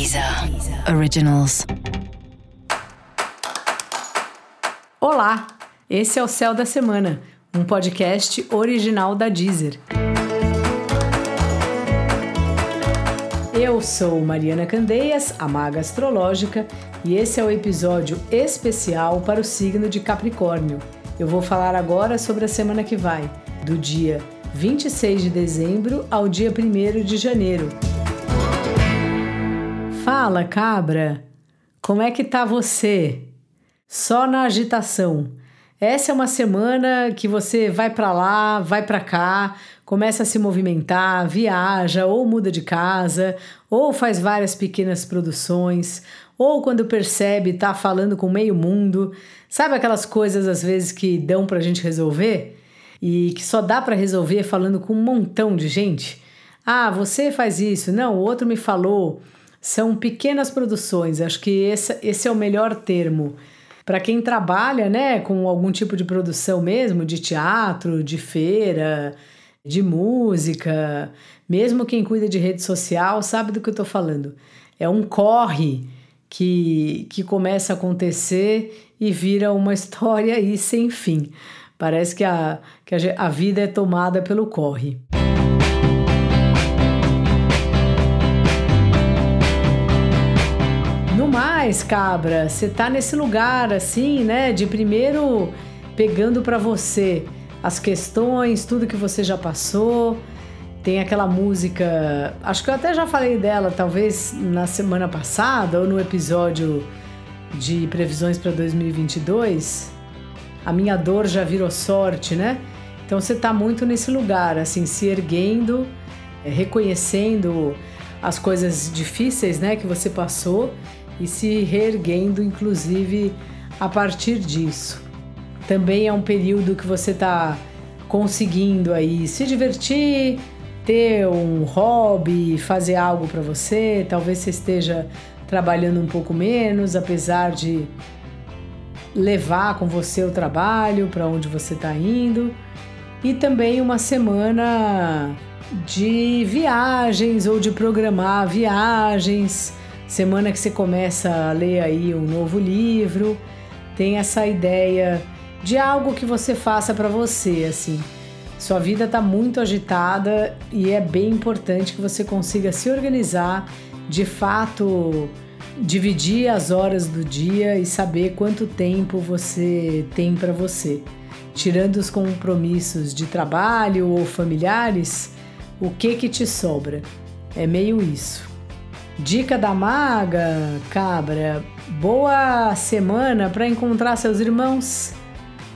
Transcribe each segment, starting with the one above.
Deezer Originals. Olá, esse é o Céu da Semana, um podcast original da Deezer. Eu sou Mariana Candeias, a maga astrológica, e esse é o episódio especial para o signo de Capricórnio. Eu vou falar agora sobre a semana que vai, do dia 26 de dezembro ao dia 1 de janeiro. Fala, cabra! Como é que tá você? Só na agitação. Essa é uma semana que você vai para lá, vai para cá, começa a se movimentar, viaja ou muda de casa, ou faz várias pequenas produções, ou quando percebe tá falando com meio mundo. Sabe aquelas coisas às vezes que dão pra gente resolver? e que só dá para resolver falando com um montão de gente. Ah, você faz isso, não, o outro me falou. São pequenas produções, acho que esse, esse é o melhor termo. Para quem trabalha né, com algum tipo de produção mesmo, de teatro, de feira, de música, mesmo quem cuida de rede social sabe do que eu estou falando. É um corre que, que começa a acontecer e vira uma história aí sem fim. Parece que a, que a, a vida é tomada pelo corre. Mais, cabra, você tá nesse lugar assim, né? De primeiro pegando para você as questões, tudo que você já passou. Tem aquela música, acho que eu até já falei dela, talvez na semana passada ou no episódio de previsões para 2022 a minha dor já virou sorte, né? Então você está muito nesse lugar, assim, se erguendo, reconhecendo as coisas difíceis, né, que você passou e se reerguendo, inclusive, a partir disso. Também é um período que você está conseguindo aí se divertir, ter um hobby, fazer algo para você. Talvez você esteja trabalhando um pouco menos, apesar de levar com você o trabalho para onde você está indo e também uma semana de viagens ou de programar viagens, semana que você começa a ler aí um novo livro, tem essa ideia de algo que você faça para você, assim. Sua vida está muito agitada e é bem importante que você consiga se organizar, de fato dividir as horas do dia e saber quanto tempo você tem para você. Tirando os compromissos de trabalho ou familiares, o que que te sobra? É meio isso. Dica da maga, cabra, boa semana para encontrar seus irmãos,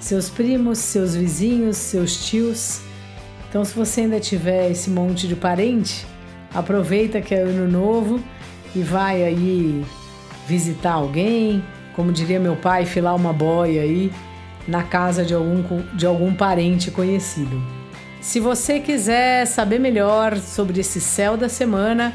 seus primos, seus vizinhos, seus tios. Então, se você ainda tiver esse monte de parente, aproveita que é ano novo e vai aí visitar alguém, como diria meu pai, filar uma boia aí na casa de algum, de algum parente conhecido. Se você quiser saber melhor sobre esse céu da semana,